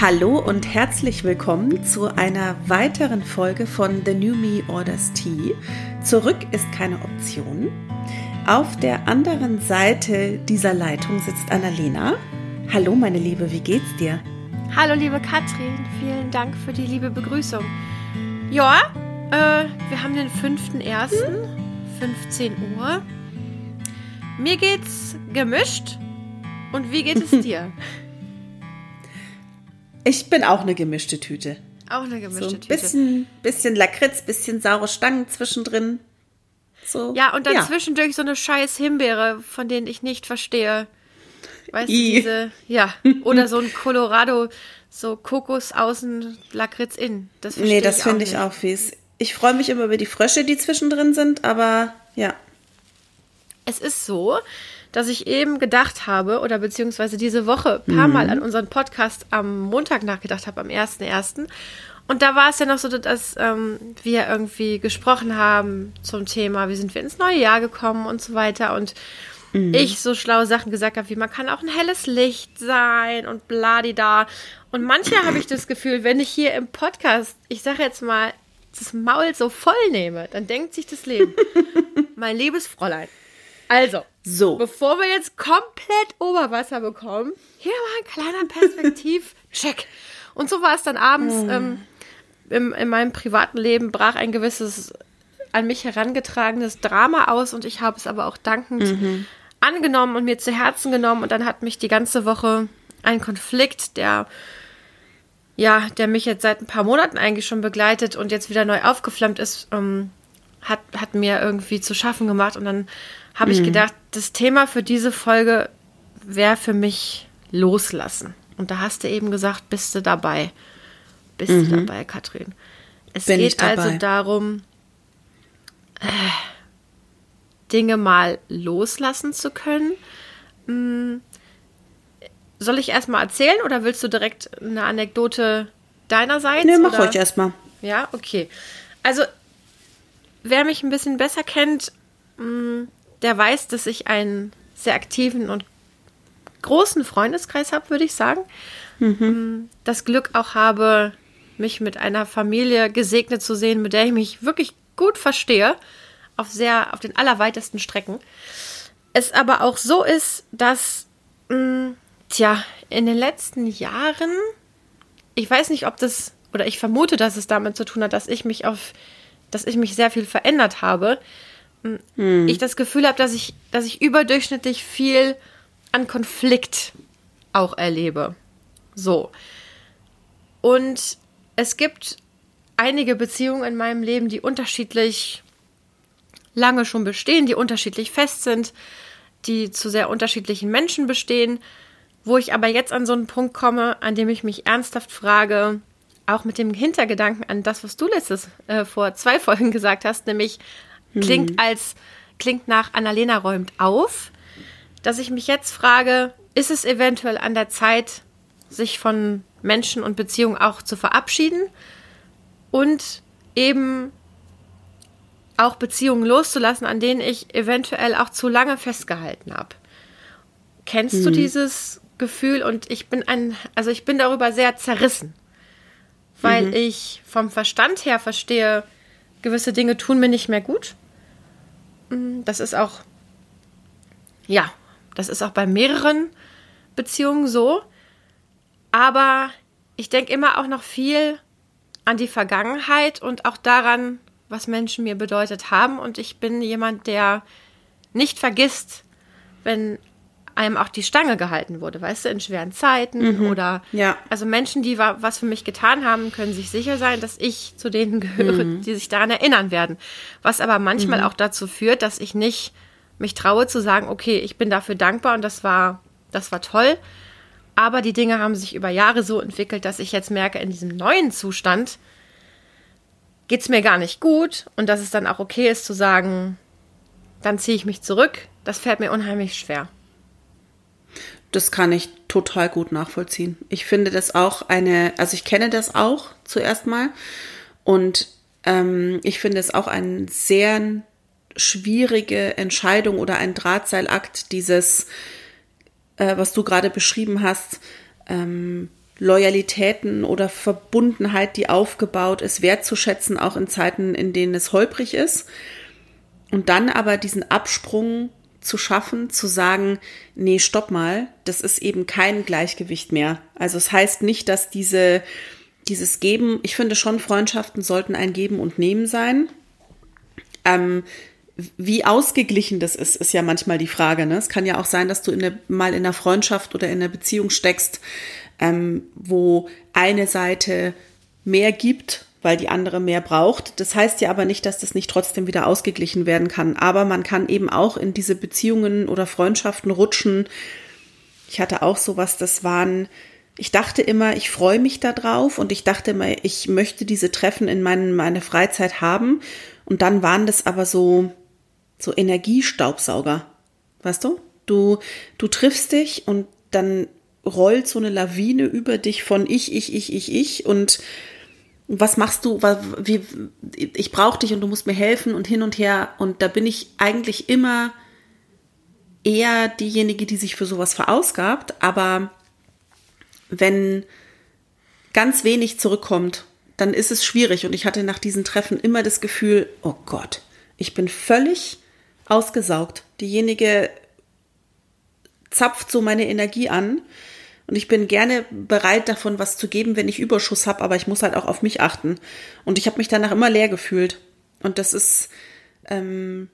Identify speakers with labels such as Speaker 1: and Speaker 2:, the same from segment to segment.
Speaker 1: Hallo und herzlich willkommen zu einer weiteren Folge von The New Me Orders Tea. Zurück ist keine Option. Auf der anderen Seite dieser Leitung sitzt Annalena. Hallo meine Liebe, wie geht's dir?
Speaker 2: Hallo liebe Katrin, vielen Dank für die liebe Begrüßung. Ja, äh, wir haben den 5.1., 15 Uhr. Mir geht's gemischt. Und wie geht es dir?
Speaker 1: Ich bin auch eine gemischte Tüte.
Speaker 2: Auch eine gemischte
Speaker 1: so,
Speaker 2: Tüte.
Speaker 1: Bisschen, bisschen Lakritz, bisschen saure Stangen zwischendrin. So,
Speaker 2: ja, und dann zwischendurch so eine scheiß Himbeere, von denen ich nicht verstehe. Weißt du,
Speaker 1: I.
Speaker 2: diese, ja. Oder so ein Colorado, so Kokos außen, Lakritz innen. Das
Speaker 1: Nee, das finde ich auch fies. Ich freue mich immer über die Frösche, die zwischendrin sind, aber ja.
Speaker 2: Es ist so, dass ich eben gedacht habe, oder beziehungsweise diese Woche ein paar
Speaker 1: Mhm.
Speaker 2: Mal an unseren Podcast am Montag nachgedacht habe, am 1.1. Und da war es ja noch so, dass ähm, wir irgendwie gesprochen haben zum Thema, wie sind wir ins neue Jahr gekommen und so weiter. Und
Speaker 1: Mhm.
Speaker 2: ich so schlaue Sachen gesagt habe, wie man kann auch ein helles Licht sein und bladida. Und manchmal habe ich das Gefühl, wenn ich hier im Podcast, ich sage jetzt mal, das Maul so voll nehme, dann denkt sich das Leben, mein liebes Fräulein. Also,
Speaker 1: So.
Speaker 2: bevor wir jetzt komplett Oberwasser bekommen, hier mal ein kleiner Perspektiv-Check. Und so war es dann abends ähm, im, in meinem privaten Leben, brach ein gewisses an mich herangetragenes Drama aus und ich habe es aber auch dankend angenommen und mir zu Herzen genommen. Und dann hat mich die ganze Woche ein Konflikt, der ja, der mich jetzt seit ein paar Monaten eigentlich schon begleitet und jetzt wieder neu aufgeflammt ist, ähm, hat, hat mir irgendwie zu schaffen gemacht. Und dann habe ich gedacht, das Thema für diese Folge wäre für mich loslassen. Und da hast du eben gesagt, bist du dabei? Bist du dabei, Katrin? Es
Speaker 1: Bin
Speaker 2: geht also darum, äh, Dinge mal loslassen zu können. Hm, Soll ich erstmal erzählen oder willst du direkt eine Anekdote deinerseits?
Speaker 1: Nee, mach
Speaker 2: oder?
Speaker 1: ruhig erstmal.
Speaker 2: Ja, okay. Also, wer mich ein bisschen besser kennt, mh, der weiß, dass ich einen sehr aktiven und großen Freundeskreis habe, würde ich sagen. Mh, Das Glück auch habe, mich mit einer Familie gesegnet zu sehen, mit der ich mich wirklich gut verstehe, auf sehr, auf den allerweitesten Strecken. Es aber auch so ist, dass, mh, tja, in den letzten Jahren ich weiß nicht, ob das, oder ich vermute, dass es damit zu tun hat, dass ich mich auf, dass ich mich sehr viel verändert habe. Ich das Gefühl habe, dass ich, dass ich überdurchschnittlich viel an Konflikt auch erlebe. So. Und es gibt einige Beziehungen in meinem Leben, die unterschiedlich lange schon bestehen, die unterschiedlich fest sind, die zu sehr unterschiedlichen Menschen bestehen, wo ich aber jetzt an so einen Punkt komme, an dem ich mich ernsthaft frage, auch mit dem Hintergedanken an das, was du letztes äh, vor zwei Folgen gesagt hast, nämlich klingt als klingt nach Annalena räumt auf, dass ich mich jetzt frage, ist es eventuell an der Zeit, sich von Menschen und Beziehungen auch zu verabschieden und eben auch Beziehungen loszulassen, an denen ich eventuell auch zu lange festgehalten habe. Kennst du dieses Gefühl? Und ich bin ein, also ich bin darüber sehr zerrissen, weil ich vom Verstand her verstehe, gewisse Dinge tun mir nicht mehr gut. Mm, Das ist auch, ja, das ist auch bei mehreren Beziehungen so. Aber ich denke immer auch noch viel an die Vergangenheit und auch daran, was Menschen mir bedeutet haben. Und ich bin jemand, der nicht vergisst, wenn einem auch die Stange gehalten wurde, weißt du, in schweren Zeiten oder
Speaker 1: Ja.
Speaker 2: also Menschen, die wa- was für mich getan haben, können sich sicher sein, dass ich zu denen gehöre, die sich daran erinnern werden. Was aber manchmal auch dazu führt, dass ich nicht mich traue zu sagen, okay, ich bin dafür dankbar und das war, das war toll. Aber die Dinge haben sich über Jahre so entwickelt, dass ich jetzt merke, in diesem neuen Zustand geht es mir gar nicht gut und dass es dann auch okay ist zu sagen, dann ziehe ich mich zurück. Das fällt mir unheimlich schwer.
Speaker 1: Das kann ich total gut nachvollziehen. Ich finde das auch eine, also ich kenne das auch zuerst mal und ähm, ich finde es auch eine sehr schwierige Entscheidung oder ein Drahtseilakt, dieses, äh, was du gerade beschrieben hast, ähm, Loyalitäten oder Verbundenheit, die aufgebaut ist, wertzuschätzen, auch in Zeiten, in denen es holprig ist. Und dann aber diesen Absprung zu schaffen, zu sagen, nee, stopp mal, das ist eben kein Gleichgewicht mehr. Also es heißt nicht, dass diese, dieses Geben, ich finde schon, Freundschaften sollten ein Geben und Nehmen sein. Ähm, wie ausgeglichen das ist, ist ja manchmal die Frage. Ne? Es kann ja auch sein, dass du in der, mal in einer Freundschaft oder in einer Beziehung steckst, ähm, wo eine Seite mehr gibt, weil die andere mehr braucht. Das heißt ja aber nicht, dass das nicht trotzdem wieder ausgeglichen werden kann. Aber man kann eben auch in diese Beziehungen oder Freundschaften rutschen. Ich hatte auch sowas, das waren, ich dachte immer, ich freue mich da drauf und ich dachte immer, ich möchte diese Treffen in mein, meine Freizeit haben. Und dann waren das aber so, so Energiestaubsauger. Weißt du? Du, du triffst dich und dann rollt so eine Lawine über dich von ich, ich, ich, ich, ich und was machst du, wie, ich brauche dich und du musst mir helfen und hin und her. Und da bin ich eigentlich immer eher diejenige, die sich für sowas verausgabt. Aber wenn ganz wenig zurückkommt, dann ist es schwierig. Und ich hatte nach diesen Treffen immer das Gefühl, oh Gott, ich bin völlig ausgesaugt. Diejenige zapft so meine Energie an und ich bin gerne bereit, davon was zu geben, wenn ich Überschuss habe, aber ich muss halt auch auf mich achten. Und ich habe mich danach immer leer gefühlt. Und das ist, ähm,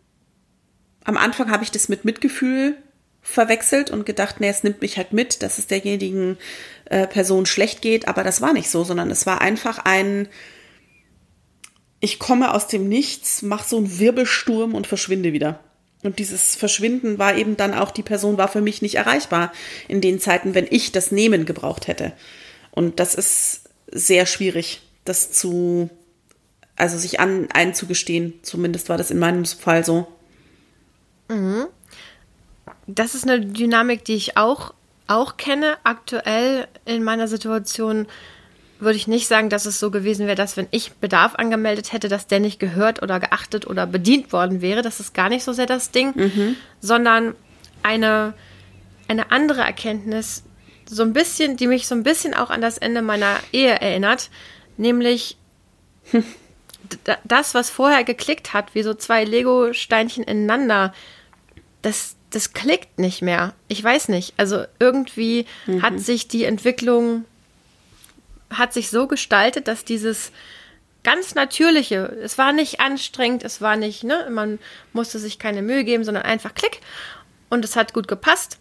Speaker 1: am Anfang habe ich das mit Mitgefühl verwechselt und gedacht, nee, es nimmt mich halt mit, dass es derjenigen äh, Person schlecht geht, aber das war nicht so, sondern es war einfach ein, ich komme aus dem Nichts, mach so einen Wirbelsturm und verschwinde wieder. Und dieses Verschwinden war eben dann auch, die Person war für mich nicht erreichbar in den Zeiten, wenn ich das Nehmen gebraucht hätte. Und das ist sehr schwierig, das zu, also sich an, einzugestehen. Zumindest war das in meinem Fall so.
Speaker 2: Mhm. Das ist eine Dynamik, die ich auch, auch kenne. Aktuell in meiner Situation würde ich nicht sagen, dass es so gewesen wäre, dass wenn ich Bedarf angemeldet hätte, dass der nicht gehört oder geachtet oder bedient worden wäre. Das ist gar nicht so sehr das Ding, mhm. sondern eine, eine andere Erkenntnis, so ein bisschen, die mich so ein bisschen auch an das Ende meiner Ehe erinnert, nämlich das, was vorher geklickt hat, wie so zwei Lego-Steinchen ineinander, das, das klickt nicht mehr. Ich weiß nicht. Also irgendwie mhm. hat sich die Entwicklung hat sich so gestaltet, dass dieses ganz natürliche, es war nicht anstrengend, es war nicht, ne, man musste sich keine Mühe geben, sondern einfach klick und es hat gut gepasst.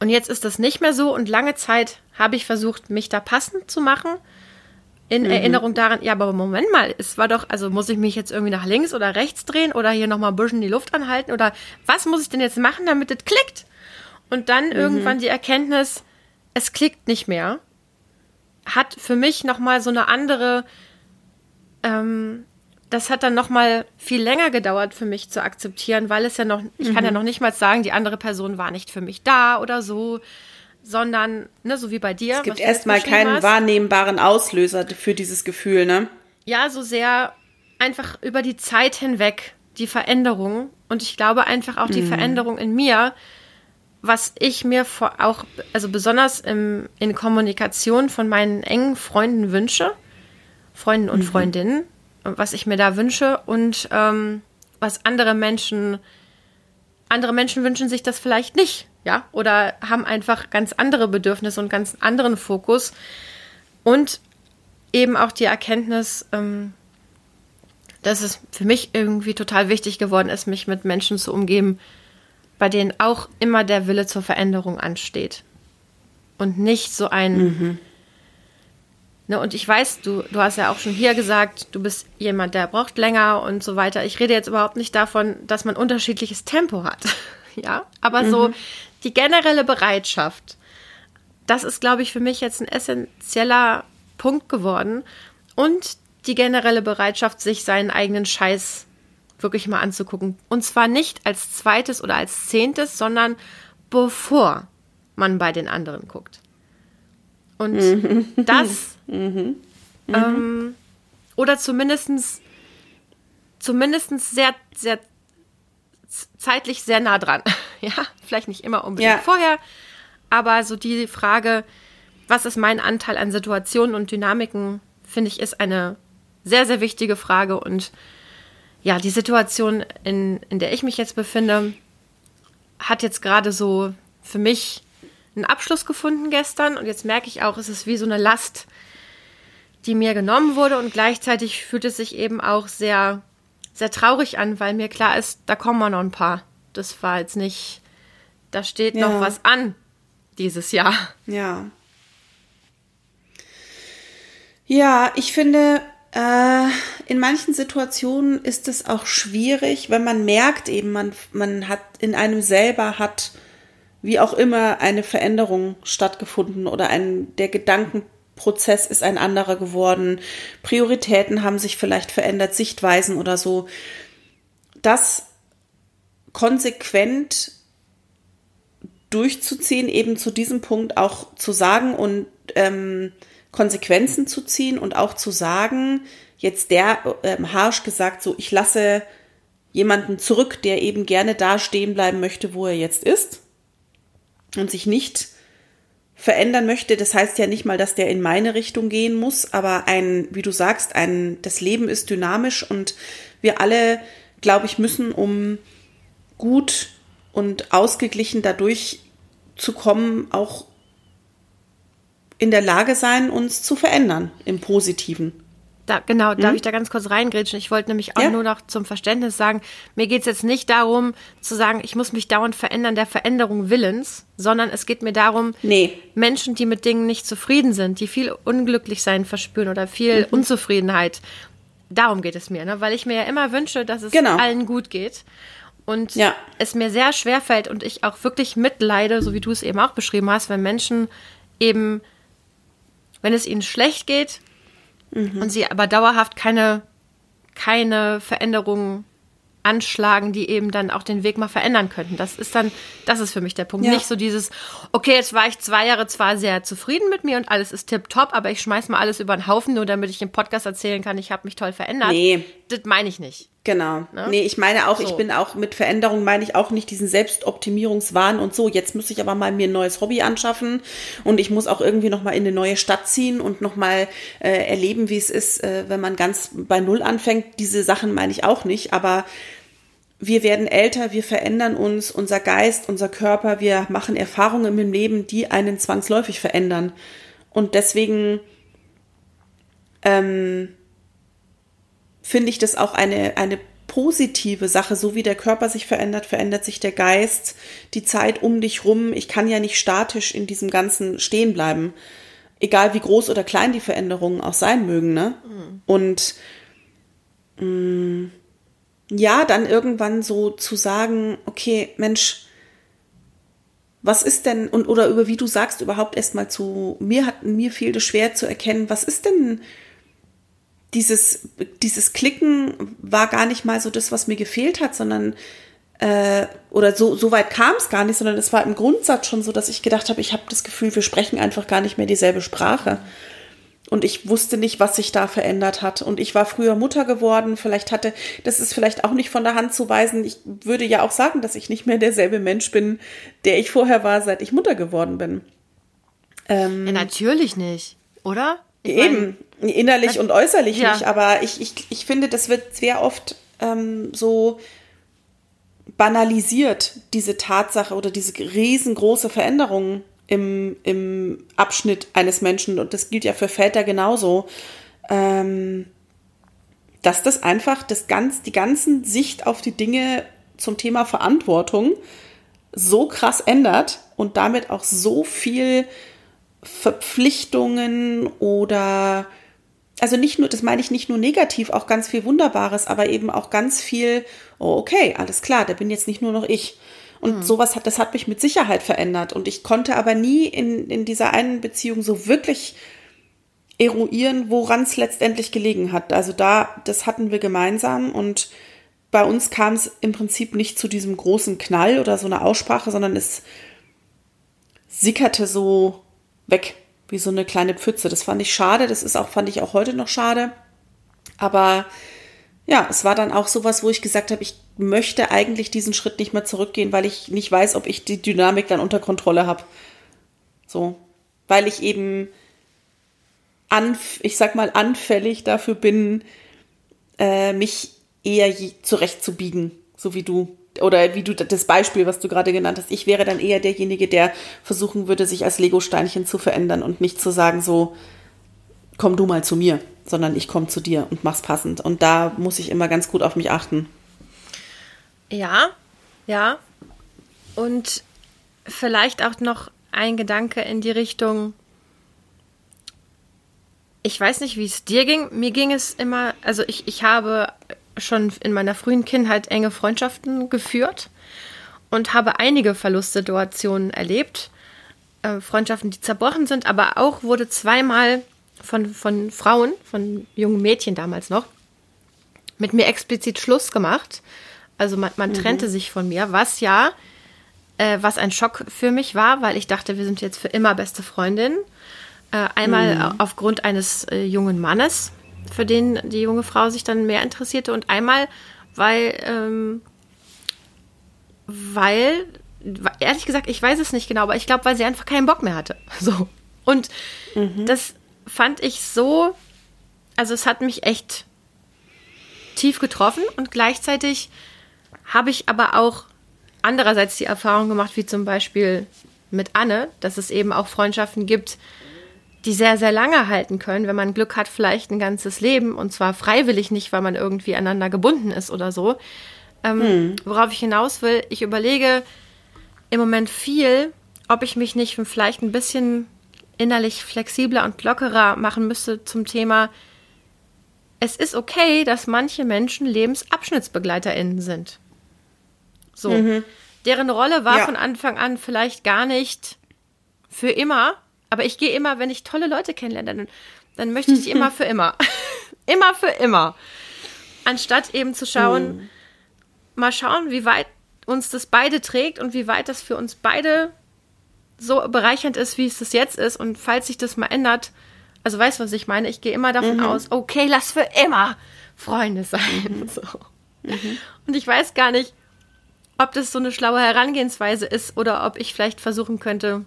Speaker 2: Und jetzt ist das nicht mehr so und lange Zeit habe ich versucht, mich da passend zu machen. In mhm. Erinnerung daran, ja, aber Moment mal, es war doch, also muss ich mich jetzt irgendwie nach links oder rechts drehen oder hier nochmal ein bisschen die Luft anhalten oder was muss ich denn jetzt machen, damit es klickt? Und dann mhm. irgendwann die Erkenntnis, es klickt nicht mehr hat für mich nochmal so eine andere, ähm, das hat dann nochmal viel länger gedauert für mich zu akzeptieren, weil es ja noch, ich mhm. kann ja mhm. noch nicht mal sagen, die andere Person war nicht für mich da oder so, sondern, ne, so wie bei dir.
Speaker 1: Es gibt erstmal keinen hast. wahrnehmbaren Auslöser für dieses Gefühl, ne?
Speaker 2: Ja, so sehr einfach über die Zeit hinweg die Veränderung und ich glaube einfach auch die mhm. Veränderung in mir, was ich mir vor, auch, also besonders im, in Kommunikation von meinen engen Freunden wünsche, Freunden und mhm. Freundinnen, was ich mir da wünsche und ähm, was andere Menschen, andere Menschen wünschen sich das vielleicht nicht, ja, oder haben einfach ganz andere Bedürfnisse und ganz anderen Fokus und eben auch die Erkenntnis, ähm, dass es für mich irgendwie total wichtig geworden ist, mich mit Menschen zu umgeben, bei denen auch immer der Wille zur Veränderung ansteht. Und nicht so ein. Mhm. Ne, und ich weiß, du, du hast ja auch schon hier gesagt, du bist jemand, der braucht länger und so weiter. Ich rede jetzt überhaupt nicht davon, dass man unterschiedliches Tempo hat. ja, aber mhm. so die generelle Bereitschaft, das ist, glaube ich, für mich jetzt ein essentieller Punkt geworden. Und die generelle Bereitschaft, sich seinen eigenen Scheiß wirklich mal anzugucken. Und zwar nicht als zweites oder als zehntes, sondern bevor man bei den anderen guckt. Und mhm. das, mhm. Mhm. Ähm, oder zumindestens zumindestens sehr, sehr zeitlich sehr nah dran. ja, vielleicht nicht immer unbedingt ja. vorher, aber so die Frage, was ist mein Anteil an Situationen und Dynamiken, finde ich, ist eine sehr, sehr wichtige Frage. Und ja, die Situation, in, in der ich mich jetzt befinde, hat jetzt gerade so für mich einen Abschluss gefunden gestern. Und jetzt merke ich auch, es ist wie so eine Last, die mir genommen wurde. Und gleichzeitig fühlt es sich eben auch sehr, sehr traurig an, weil mir klar ist, da kommen wir noch ein paar. Das war jetzt nicht, da steht ja. noch was an dieses Jahr.
Speaker 1: Ja. Ja, ich finde, in manchen Situationen ist es auch schwierig, wenn man merkt eben, man, man hat in einem selber hat wie auch immer eine Veränderung stattgefunden oder ein, der Gedankenprozess ist ein anderer geworden, Prioritäten haben sich vielleicht verändert, Sichtweisen oder so. Das konsequent durchzuziehen, eben zu diesem Punkt auch zu sagen und ähm, Konsequenzen zu ziehen und auch zu sagen, jetzt der ähm, harsch gesagt, so ich lasse jemanden zurück, der eben gerne da stehen bleiben möchte, wo er jetzt ist und sich nicht verändern möchte. Das heißt ja nicht mal, dass der in meine Richtung gehen muss, aber ein, wie du sagst, ein, das Leben ist dynamisch und wir alle, glaube ich, müssen, um gut und ausgeglichen dadurch zu kommen, auch in der Lage sein, uns zu verändern im Positiven.
Speaker 2: Da, genau, darf mhm. ich da ganz kurz reingrätschen? Ich wollte nämlich auch ja. nur noch zum Verständnis sagen, mir geht es jetzt nicht darum zu sagen, ich muss mich dauernd verändern, der Veränderung willens, sondern es geht mir darum,
Speaker 1: nee.
Speaker 2: Menschen, die mit Dingen nicht zufrieden sind, die viel Unglücklichsein verspüren oder viel mhm. Unzufriedenheit, darum geht es mir, ne? weil ich mir ja immer wünsche, dass es genau. allen gut geht. Und ja. es mir sehr schwer fällt und ich auch wirklich mitleide, so wie du es eben auch beschrieben hast, wenn Menschen eben wenn es ihnen schlecht geht mhm. und sie aber dauerhaft keine, keine Veränderungen anschlagen, die eben dann auch den Weg mal verändern könnten. Das ist dann, das ist für mich der Punkt. Ja. Nicht so dieses, okay, jetzt war ich zwei Jahre zwar sehr zufrieden mit mir und alles ist tipptopp, aber ich schmeiß mal alles über den Haufen, nur damit ich im Podcast erzählen kann, ich habe mich toll verändert.
Speaker 1: Nee.
Speaker 2: Das meine ich nicht.
Speaker 1: Genau. Ne? Nee, ich meine auch, so. ich bin auch mit Veränderung meine ich auch nicht diesen Selbstoptimierungswahn und so. Jetzt muss ich aber mal mir ein neues Hobby anschaffen und ich muss auch irgendwie noch mal in eine neue Stadt ziehen und noch mal äh, erleben, wie es ist, äh, wenn man ganz bei Null anfängt. Diese Sachen meine ich auch nicht, aber wir werden älter, wir verändern uns, unser Geist, unser Körper, wir machen Erfahrungen im Leben, die einen zwangsläufig verändern. Und deswegen ähm, finde ich das auch eine, eine positive Sache. So wie der Körper sich verändert, verändert sich der Geist, die Zeit um dich rum. Ich kann ja nicht statisch in diesem Ganzen stehen bleiben. Egal wie groß oder klein die Veränderungen auch sein mögen, ne? Mhm. Und mh, mm, ja, dann irgendwann so zu sagen, okay, Mensch, was ist denn, und oder über wie du sagst, überhaupt erstmal zu, mir hat, mir fiel es schwer zu erkennen, was ist denn dieses, dieses Klicken war gar nicht mal so das, was mir gefehlt hat, sondern äh, oder so, so weit kam es gar nicht, sondern es war im Grundsatz schon so, dass ich gedacht habe, ich habe das Gefühl, wir sprechen einfach gar nicht mehr dieselbe Sprache. Und ich wusste nicht, was sich da verändert hat. Und ich war früher Mutter geworden. Vielleicht hatte, das ist vielleicht auch nicht von der Hand zu weisen. Ich würde ja auch sagen, dass ich nicht mehr derselbe Mensch bin, der ich vorher war, seit ich Mutter geworden bin.
Speaker 2: Ähm, ja, natürlich nicht, oder?
Speaker 1: Eben, innerlich und äußerlich ja. nicht, aber ich, ich, ich finde, das wird sehr oft ähm, so banalisiert, diese Tatsache oder diese riesengroße Veränderung im, im Abschnitt eines Menschen, und das gilt ja für Väter genauso, ähm, dass das einfach das ganz, die ganzen Sicht auf die Dinge zum Thema Verantwortung so krass ändert und damit auch so viel Verpflichtungen oder also nicht nur, das meine ich nicht nur negativ, auch ganz viel Wunderbares, aber eben auch ganz viel, oh, okay, alles klar, da bin jetzt nicht nur noch ich. Und mhm. sowas hat, das hat mich mit Sicherheit verändert. Und ich konnte aber nie in, in dieser einen Beziehung so wirklich eruieren, woran es letztendlich gelegen hat. Also da, das hatten wir gemeinsam und bei uns kam es im Prinzip nicht zu diesem großen Knall oder so einer Aussprache, sondern es sickerte so weg, wie so eine kleine Pfütze. Das fand ich schade, das ist auch, fand ich auch heute noch schade. Aber ja, es war dann auch sowas, wo ich gesagt habe, ich möchte eigentlich diesen Schritt nicht mehr zurückgehen, weil ich nicht weiß, ob ich die Dynamik dann unter Kontrolle habe. So. weil ich eben anf ich sag mal anfällig dafür bin, äh, mich eher zurechtzubiegen, so wie du oder wie du das Beispiel, was du gerade genannt hast. Ich wäre dann eher derjenige, der versuchen würde, sich als Lego-Steinchen zu verändern und nicht zu sagen so, komm du mal zu mir, sondern ich komme zu dir und mach's passend. Und da muss ich immer ganz gut auf mich achten.
Speaker 2: Ja, ja. Und vielleicht auch noch ein Gedanke in die Richtung, ich weiß nicht, wie es dir ging. Mir ging es immer, also ich, ich habe schon in meiner frühen Kindheit enge Freundschaften geführt und habe einige Verlustsituationen erlebt. Äh, Freundschaften, die zerbrochen sind, aber auch wurde zweimal von, von Frauen, von jungen Mädchen damals noch, mit mir explizit Schluss gemacht. Also man, man mhm. trennte sich von mir, was ja, äh, was ein Schock für mich war, weil ich dachte, wir sind jetzt für immer beste Freundinnen. Äh, einmal mhm. aufgrund eines äh, jungen Mannes, für den die junge Frau sich dann mehr interessierte und einmal, weil, ähm, weil, ehrlich gesagt, ich weiß es nicht genau, aber ich glaube, weil sie einfach keinen Bock mehr hatte. So. Und mhm. das fand ich so, also es hat mich echt tief getroffen und gleichzeitig habe ich aber auch andererseits die Erfahrung gemacht, wie zum Beispiel mit Anne, dass es eben auch Freundschaften gibt, die sehr, sehr lange halten können, wenn man Glück hat, vielleicht ein ganzes Leben und zwar freiwillig nicht, weil man irgendwie aneinander gebunden ist oder so. Ähm, hm. Worauf ich hinaus will, ich überlege im Moment viel, ob ich mich nicht vielleicht ein bisschen innerlich flexibler und lockerer machen müsste zum Thema, es ist okay, dass manche Menschen LebensabschnittsbegleiterInnen sind. So. Mhm. Deren Rolle war ja. von Anfang an vielleicht gar nicht für immer, aber ich gehe immer, wenn ich tolle Leute kennenlerne, dann, dann möchte ich die immer für immer. immer für immer. Anstatt eben zu schauen, mhm. mal schauen, wie weit uns das beide trägt und wie weit das für uns beide so bereichernd ist, wie es das jetzt ist. Und falls sich das mal ändert, also weißt du, was ich meine? Ich gehe immer davon mhm. aus, okay, lass für immer Freunde sein. Mhm. So. Mhm. Und ich weiß gar nicht, ob das so eine schlaue Herangehensweise ist oder ob ich vielleicht versuchen könnte,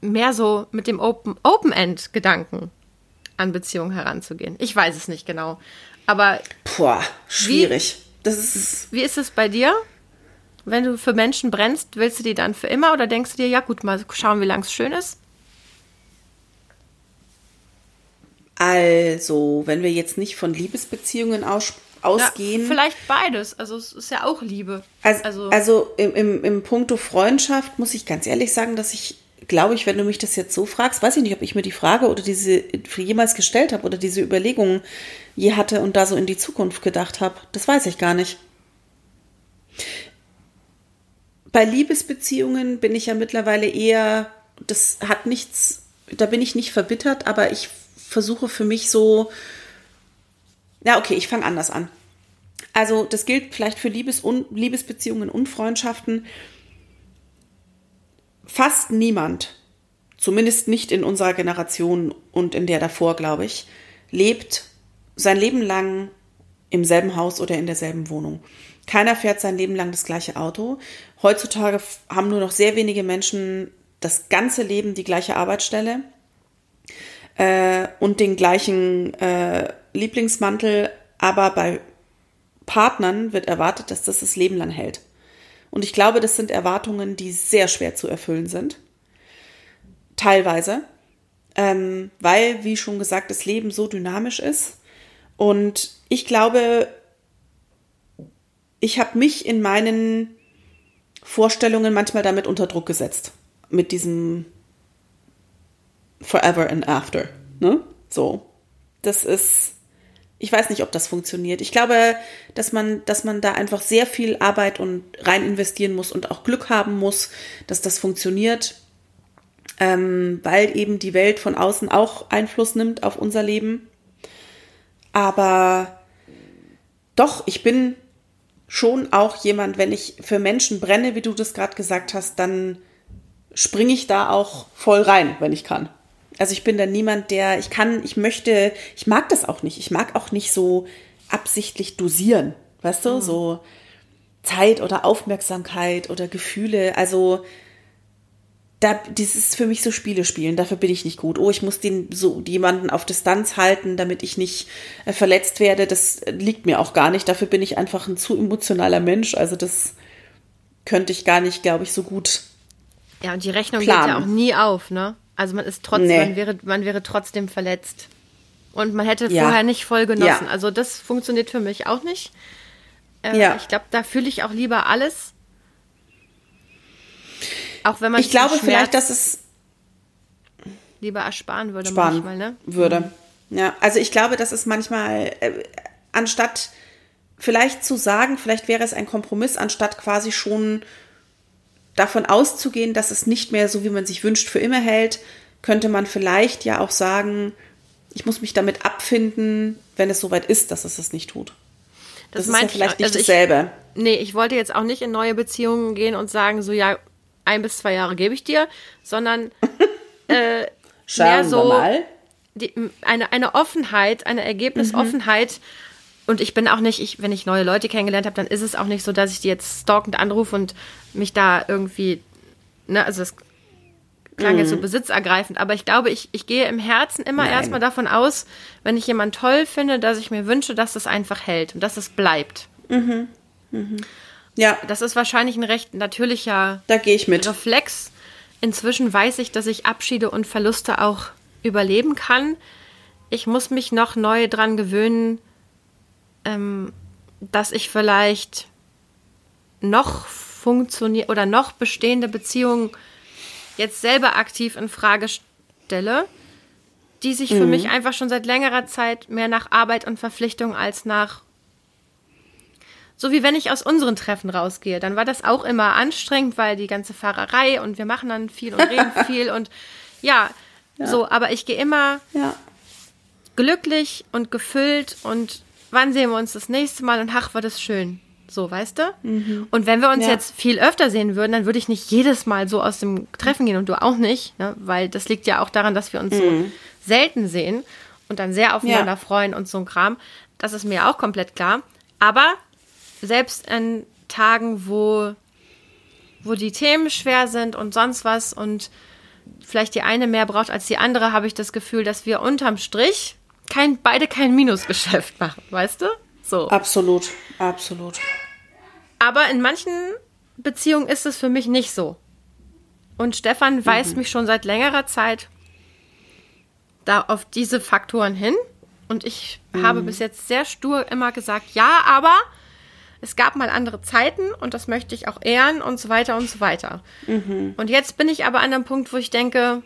Speaker 2: mehr so mit dem Open-End-Gedanken Open an Beziehungen heranzugehen. Ich weiß es nicht genau. Aber.
Speaker 1: Boah, schwierig.
Speaker 2: Wie, das ist wie ist es bei dir? Wenn du für Menschen brennst, willst du die dann für immer oder denkst du dir, ja gut, mal schauen, wie lang es schön ist?
Speaker 1: Also, wenn wir jetzt nicht von Liebesbeziehungen aus, ausgehen.
Speaker 2: Ja, vielleicht beides. Also, es ist ja auch Liebe.
Speaker 1: Also, also, also im, im, im Punkto Freundschaft muss ich ganz ehrlich sagen, dass ich, glaube ich, wenn du mich das jetzt so fragst, weiß ich nicht, ob ich mir die Frage oder diese jemals gestellt habe oder diese Überlegungen je hatte und da so in die Zukunft gedacht habe. Das weiß ich gar nicht. Bei Liebesbeziehungen bin ich ja mittlerweile eher, das hat nichts, da bin ich nicht verbittert, aber ich versuche für mich so, ja, okay, ich fange anders an. Also das gilt vielleicht für Liebes und, Liebesbeziehungen und Freundschaften. Fast niemand, zumindest nicht in unserer Generation und in der davor, glaube ich, lebt sein Leben lang im selben Haus oder in derselben Wohnung. Keiner fährt sein Leben lang das gleiche Auto. Heutzutage haben nur noch sehr wenige Menschen das ganze Leben die gleiche Arbeitsstelle äh, und den gleichen äh, Lieblingsmantel, aber bei Partnern wird erwartet, dass das das Leben lang hält. Und ich glaube, das sind Erwartungen, die sehr schwer zu erfüllen sind. Teilweise. Ähm, weil, wie schon gesagt, das Leben so dynamisch ist. Und ich glaube, ich habe mich in meinen Vorstellungen manchmal damit unter Druck gesetzt. Mit diesem Forever and After. Ne? So. Das ist, ich weiß nicht, ob das funktioniert. Ich glaube, dass man, dass man da einfach sehr viel Arbeit und rein investieren muss und auch Glück haben muss, dass das funktioniert. Ähm, weil eben die Welt von außen auch Einfluss nimmt auf unser Leben. Aber doch, ich bin schon auch jemand, wenn ich für Menschen brenne, wie du das gerade gesagt hast, dann springe ich da auch voll rein, wenn ich kann. Also ich bin da niemand, der, ich kann, ich möchte, ich mag das auch nicht. Ich mag auch nicht so absichtlich dosieren, weißt du, mhm. so Zeit oder Aufmerksamkeit oder Gefühle. Also da, dieses für mich so Spiele spielen, dafür bin ich nicht gut. Oh, ich muss den so jemanden auf Distanz halten, damit ich nicht äh, verletzt werde. Das liegt mir auch gar nicht. Dafür bin ich einfach ein zu emotionaler Mensch. Also das könnte ich gar nicht, glaube ich, so gut.
Speaker 2: Ja, und die Rechnung planen. geht ja auch nie auf, ne? Also man ist trotzdem, nee. man wäre, man wäre trotzdem verletzt. Und man hätte ja. vorher nicht voll genossen. Ja. Also das funktioniert für mich auch nicht. Äh, ja. Ich glaube, da fühle ich auch lieber alles auch wenn man
Speaker 1: Ich glaube vielleicht, dass es
Speaker 2: lieber ersparen würde sparen manchmal, ne?
Speaker 1: Würde. Mhm. Ja, also ich glaube, dass es manchmal äh, anstatt vielleicht zu sagen, vielleicht wäre es ein Kompromiss, anstatt quasi schon davon auszugehen, dass es nicht mehr so, wie man sich wünscht, für immer hält, könnte man vielleicht ja auch sagen, ich muss mich damit abfinden, wenn es soweit ist, dass es es nicht tut. Das, das ist ja vielleicht nicht also dasselbe.
Speaker 2: Ich, nee, ich wollte jetzt auch nicht in neue Beziehungen gehen und sagen, so ja, ein bis zwei Jahre gebe ich dir, sondern äh, mehr so die, eine, eine Offenheit, eine Ergebnisoffenheit. Mhm. Und ich bin auch nicht, ich, wenn ich neue Leute kennengelernt habe, dann ist es auch nicht so, dass ich die jetzt stalkend anrufe und mich da irgendwie, ne, also es klang mhm. jetzt so mhm. besitzergreifend, aber ich glaube, ich, ich gehe im Herzen immer Nein. erstmal davon aus, wenn ich jemanden toll finde, dass ich mir wünsche, dass das einfach hält und dass es bleibt. Mhm. Mhm. Ja. Das ist wahrscheinlich ein recht natürlicher
Speaker 1: da gehe ich mit.
Speaker 2: Reflex. Inzwischen weiß ich, dass ich Abschiede und Verluste auch überleben kann. Ich muss mich noch neu dran gewöhnen, ähm, dass ich vielleicht noch funktioniert oder noch bestehende Beziehungen jetzt selber aktiv in Frage stelle, die sich mhm. für mich einfach schon seit längerer Zeit mehr nach Arbeit und Verpflichtung als nach so wie wenn ich aus unseren Treffen rausgehe, dann war das auch immer anstrengend, weil die ganze Fahrerei und wir machen dann viel und reden viel und ja, ja. so, aber ich gehe immer ja. glücklich und gefüllt und wann sehen wir uns das nächste Mal und ach, war das schön. So, weißt du? Mhm. Und wenn wir uns ja. jetzt viel öfter sehen würden, dann würde ich nicht jedes Mal so aus dem Treffen gehen und du auch nicht, ne? weil das liegt ja auch daran, dass wir uns mhm. so selten sehen und dann sehr aufeinander freuen und so ein Kram. Das ist mir auch komplett klar. Aber selbst an Tagen, wo, wo die Themen schwer sind und sonst was und vielleicht die eine mehr braucht als die andere, habe ich das Gefühl, dass wir unterm Strich kein, beide kein Minusgeschäft machen, weißt du? So.
Speaker 1: Absolut, absolut.
Speaker 2: Aber in manchen Beziehungen ist es für mich nicht so. Und Stefan mhm. weist mich schon seit längerer Zeit da auf diese Faktoren hin. Und ich mhm. habe bis jetzt sehr stur immer gesagt, ja, aber es gab mal andere Zeiten und das möchte ich auch ehren und so weiter und so weiter. Mhm. Und jetzt bin ich aber an einem Punkt, wo ich denke,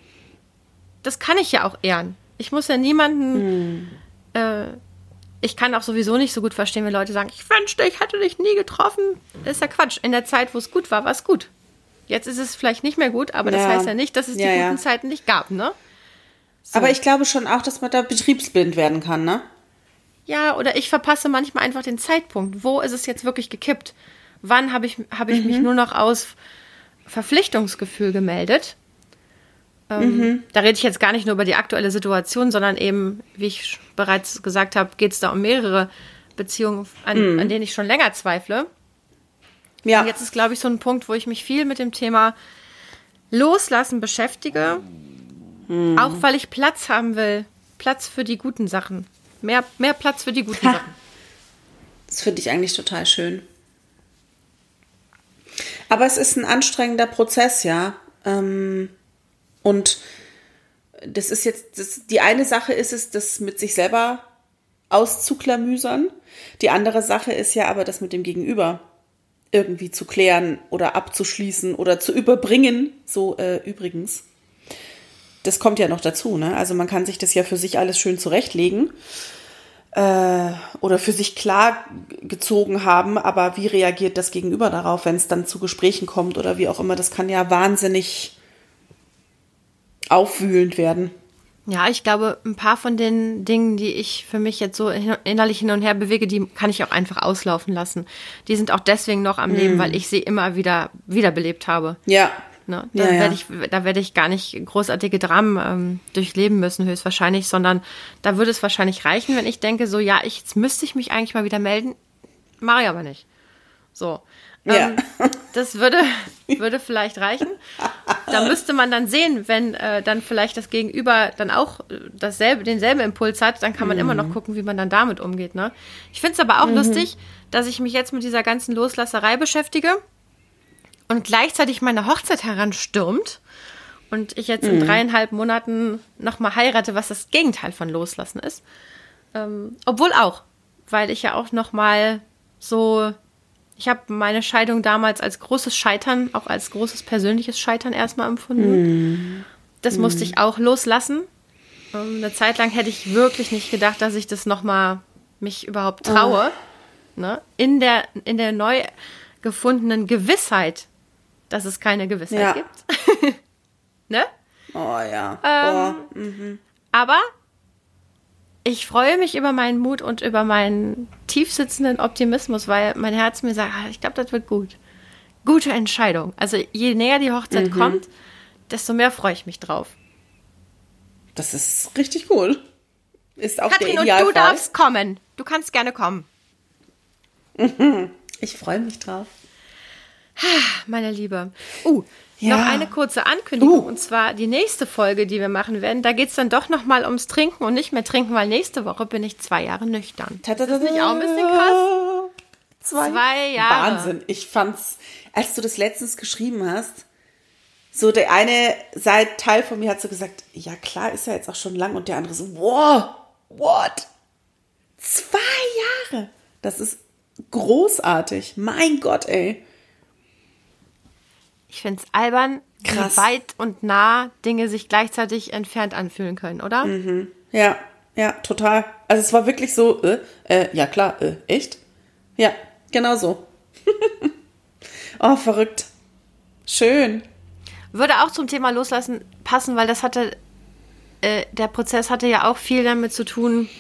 Speaker 2: das kann ich ja auch ehren. Ich muss ja niemanden, mhm. äh, ich kann auch sowieso nicht so gut verstehen, wenn Leute sagen, ich wünschte, ich hätte dich nie getroffen. Das ist ja Quatsch. In der Zeit, wo es gut war, war es gut. Jetzt ist es vielleicht nicht mehr gut, aber ja. das heißt ja nicht, dass es die ja, guten ja. Zeiten nicht gab, ne?
Speaker 1: So. Aber ich glaube schon auch, dass man da betriebsblind werden kann, ne?
Speaker 2: Ja, oder ich verpasse manchmal einfach den Zeitpunkt. Wo ist es jetzt wirklich gekippt? Wann habe ich, hab ich mhm. mich nur noch aus Verpflichtungsgefühl gemeldet? Ähm, mhm. Da rede ich jetzt gar nicht nur über die aktuelle Situation, sondern eben, wie ich bereits gesagt habe, geht es da um mehrere Beziehungen, an, mhm. an denen ich schon länger zweifle. Ja. Und jetzt ist, glaube ich, so ein Punkt, wo ich mich viel mit dem Thema Loslassen beschäftige. Mhm. Auch weil ich Platz haben will. Platz für die guten Sachen. Mehr, mehr Platz für die guten ha. Sachen.
Speaker 1: Das finde ich eigentlich total schön. Aber es ist ein anstrengender Prozess, ja. Ähm, und das ist jetzt, das, die eine Sache ist es, das mit sich selber auszuklamüsern. Die andere Sache ist ja aber, das mit dem Gegenüber irgendwie zu klären oder abzuschließen oder zu überbringen. So äh, übrigens. Das kommt ja noch dazu, ne? Also man kann sich das ja für sich alles schön zurechtlegen äh, oder für sich klar gezogen haben, aber wie reagiert das Gegenüber darauf, wenn es dann zu Gesprächen kommt oder wie auch immer, das kann ja wahnsinnig aufwühlend werden.
Speaker 2: Ja, ich glaube, ein paar von den Dingen, die ich für mich jetzt so innerlich hin und her bewege, die kann ich auch einfach auslaufen lassen. Die sind auch deswegen noch am Leben, mm. weil ich sie immer wieder wiederbelebt habe.
Speaker 1: Ja.
Speaker 2: Ne? Da, ja, ja. Werde ich, da werde ich gar nicht großartige Dramen ähm, durchleben müssen, höchstwahrscheinlich, sondern da würde es wahrscheinlich reichen, wenn ich denke, so, ja, ich, jetzt müsste ich mich eigentlich mal wieder melden, mache ich aber nicht. So. Ja. Ähm, das würde, würde vielleicht reichen. da müsste man dann sehen, wenn äh, dann vielleicht das Gegenüber dann auch äh, dasselbe, denselben Impuls hat, dann kann man mhm. immer noch mhm. gucken, wie man dann damit umgeht. Ne? Ich finde es aber auch mhm. lustig, dass ich mich jetzt mit dieser ganzen Loslasserei beschäftige und gleichzeitig meine Hochzeit heranstürmt und ich jetzt in mhm. dreieinhalb Monaten nochmal heirate, was das Gegenteil von Loslassen ist. Ähm, obwohl auch, weil ich ja auch nochmal so ich habe meine Scheidung damals als großes Scheitern, auch als großes persönliches Scheitern erstmal empfunden. Mm. Das musste mm. ich auch loslassen. Ähm, eine Zeit lang hätte ich wirklich nicht gedacht, dass ich das nochmal mich überhaupt traue. Oh. Ne? In, der, in der neu gefundenen Gewissheit, dass es keine Gewissheit ja. gibt. ne?
Speaker 1: Oh ja.
Speaker 2: Ähm, oh. Mhm. Aber ich freue mich über meinen Mut und über meinen tiefsitzenden Optimismus, weil mein Herz mir sagt, ah, ich glaube, das wird gut. Gute Entscheidung. Also je näher die Hochzeit mhm. kommt, desto mehr freue ich mich drauf.
Speaker 1: Das ist richtig cool. Ist auch
Speaker 2: Katrin, der Idealfall. und du darfst kommen. Du kannst gerne kommen.
Speaker 1: Ich freue mich drauf.
Speaker 2: Meine Liebe. Uh, ja. Noch eine kurze Ankündigung, uh. und zwar die nächste Folge, die wir machen werden. Da geht es dann doch nochmal ums Trinken und nicht mehr trinken, weil nächste Woche bin ich zwei Jahre nüchtern.
Speaker 1: Das ist nicht auch ein bisschen krass?
Speaker 2: Zwei, zwei Jahre.
Speaker 1: Wahnsinn. Ich fand's, als du das letztens geschrieben hast, so der eine Seite Teil von mir hat so gesagt, ja klar, ist ja jetzt auch schon lang und der andere so, wow, what? Zwei Jahre. Das ist großartig. Mein Gott, ey.
Speaker 2: Ich finde es albern, Krass. wie weit und nah Dinge sich gleichzeitig entfernt anfühlen können, oder?
Speaker 1: Mhm. Ja, ja, total. Also es war wirklich so, äh, äh, ja klar, äh, echt? Ja, genau so. oh, verrückt. Schön.
Speaker 2: Würde auch zum Thema Loslassen passen, weil das hatte, äh, der Prozess hatte ja auch viel damit zu tun,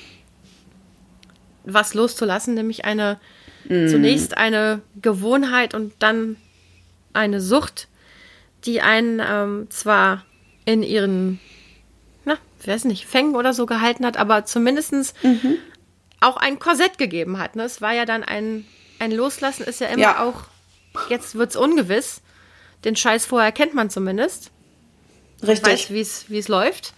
Speaker 2: was loszulassen, nämlich eine, mm. zunächst eine Gewohnheit und dann eine Sucht, die einen ähm, zwar in ihren, na, ich weiß nicht, Fängen oder so gehalten hat, aber zumindest mhm. auch ein Korsett gegeben hat. Ne? Es war ja dann ein, ein Loslassen, ist ja immer ja. auch, jetzt wird es ungewiss. Den Scheiß vorher kennt man zumindest.
Speaker 1: Richtig.
Speaker 2: Weiß, wie es läuft.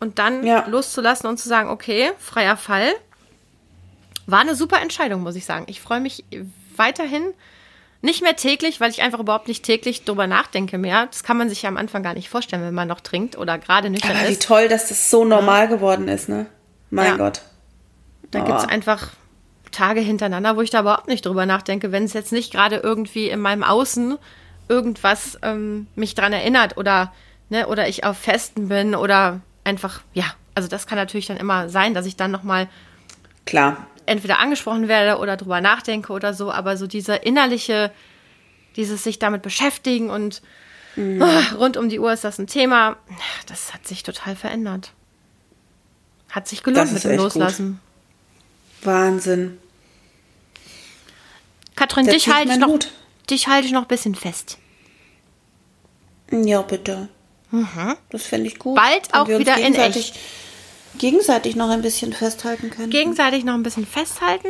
Speaker 2: Und dann ja. loszulassen und zu sagen, okay, freier Fall. War eine super Entscheidung, muss ich sagen. Ich freue mich weiterhin nicht mehr täglich, weil ich einfach überhaupt nicht täglich drüber nachdenke mehr. Das kann man sich ja am Anfang gar nicht vorstellen, wenn man noch trinkt oder gerade nüchtern Aber
Speaker 1: ist. Wie toll, dass das so normal ja. geworden ist, ne? Mein ja. Gott.
Speaker 2: Da oh. gibt es einfach Tage hintereinander, wo ich da überhaupt nicht drüber nachdenke, wenn es jetzt nicht gerade irgendwie in meinem Außen irgendwas ähm, mich dran erinnert oder, ne, oder ich auf Festen bin oder einfach, ja, also das kann natürlich dann immer sein, dass ich dann nochmal
Speaker 1: Klar
Speaker 2: entweder angesprochen werde oder drüber nachdenke oder so, aber so dieser innerliche, dieses sich damit beschäftigen und mhm. oh, rund um die Uhr ist das ein Thema, das hat sich total verändert. Hat sich gelohnt mit dem Loslassen.
Speaker 1: Gut. Wahnsinn.
Speaker 2: Katrin, dich halte ich, noch, dich halte ich noch ein bisschen fest.
Speaker 1: Ja, bitte. Mhm. Das fände ich gut.
Speaker 2: Bald auch wieder in echt
Speaker 1: gegenseitig noch ein bisschen festhalten können.
Speaker 2: Gegenseitig noch ein bisschen festhalten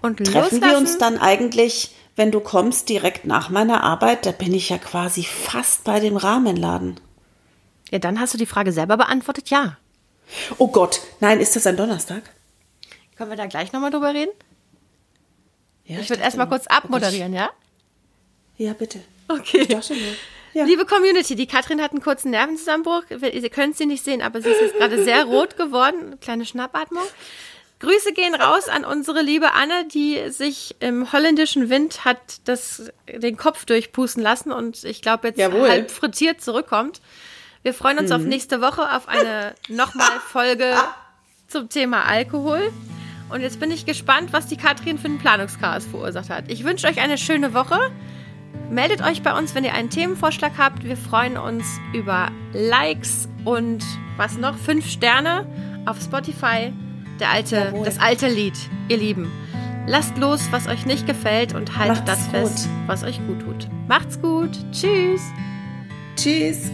Speaker 2: und
Speaker 1: Treffen loslassen. wir uns dann eigentlich, wenn du kommst, direkt nach meiner Arbeit? Da bin ich ja quasi fast bei dem Rahmenladen.
Speaker 2: Ja, dann hast du die Frage selber beantwortet, ja.
Speaker 1: Oh Gott, nein, ist das ein Donnerstag?
Speaker 2: Können wir da gleich nochmal drüber reden? Ja, ich, ich würde erstmal kurz abmoderieren, ja?
Speaker 1: Ja, bitte.
Speaker 2: Okay. Ja. Liebe Community, die Katrin hat einen kurzen Nervenzusammenbruch. Ihr könnt sie nicht sehen, aber sie ist jetzt gerade sehr rot geworden. Kleine Schnappatmung. Grüße gehen raus an unsere liebe Anne, die sich im holländischen Wind hat das, den Kopf durchpusten lassen und ich glaube jetzt Jawohl. halb frittiert zurückkommt. Wir freuen uns mhm. auf nächste Woche auf eine nochmal Folge zum Thema Alkohol. Und jetzt bin ich gespannt, was die Katrin für einen Planungschaos verursacht hat. Ich wünsche euch eine schöne Woche. Meldet euch bei uns, wenn ihr einen Themenvorschlag habt. Wir freuen uns über Likes und was noch? Fünf Sterne auf Spotify. Der alte, das alte Lied, ihr Lieben. Lasst los, was euch nicht gefällt und haltet Macht's das fest, gut. was euch gut tut. Macht's gut. Tschüss.
Speaker 1: Tschüss.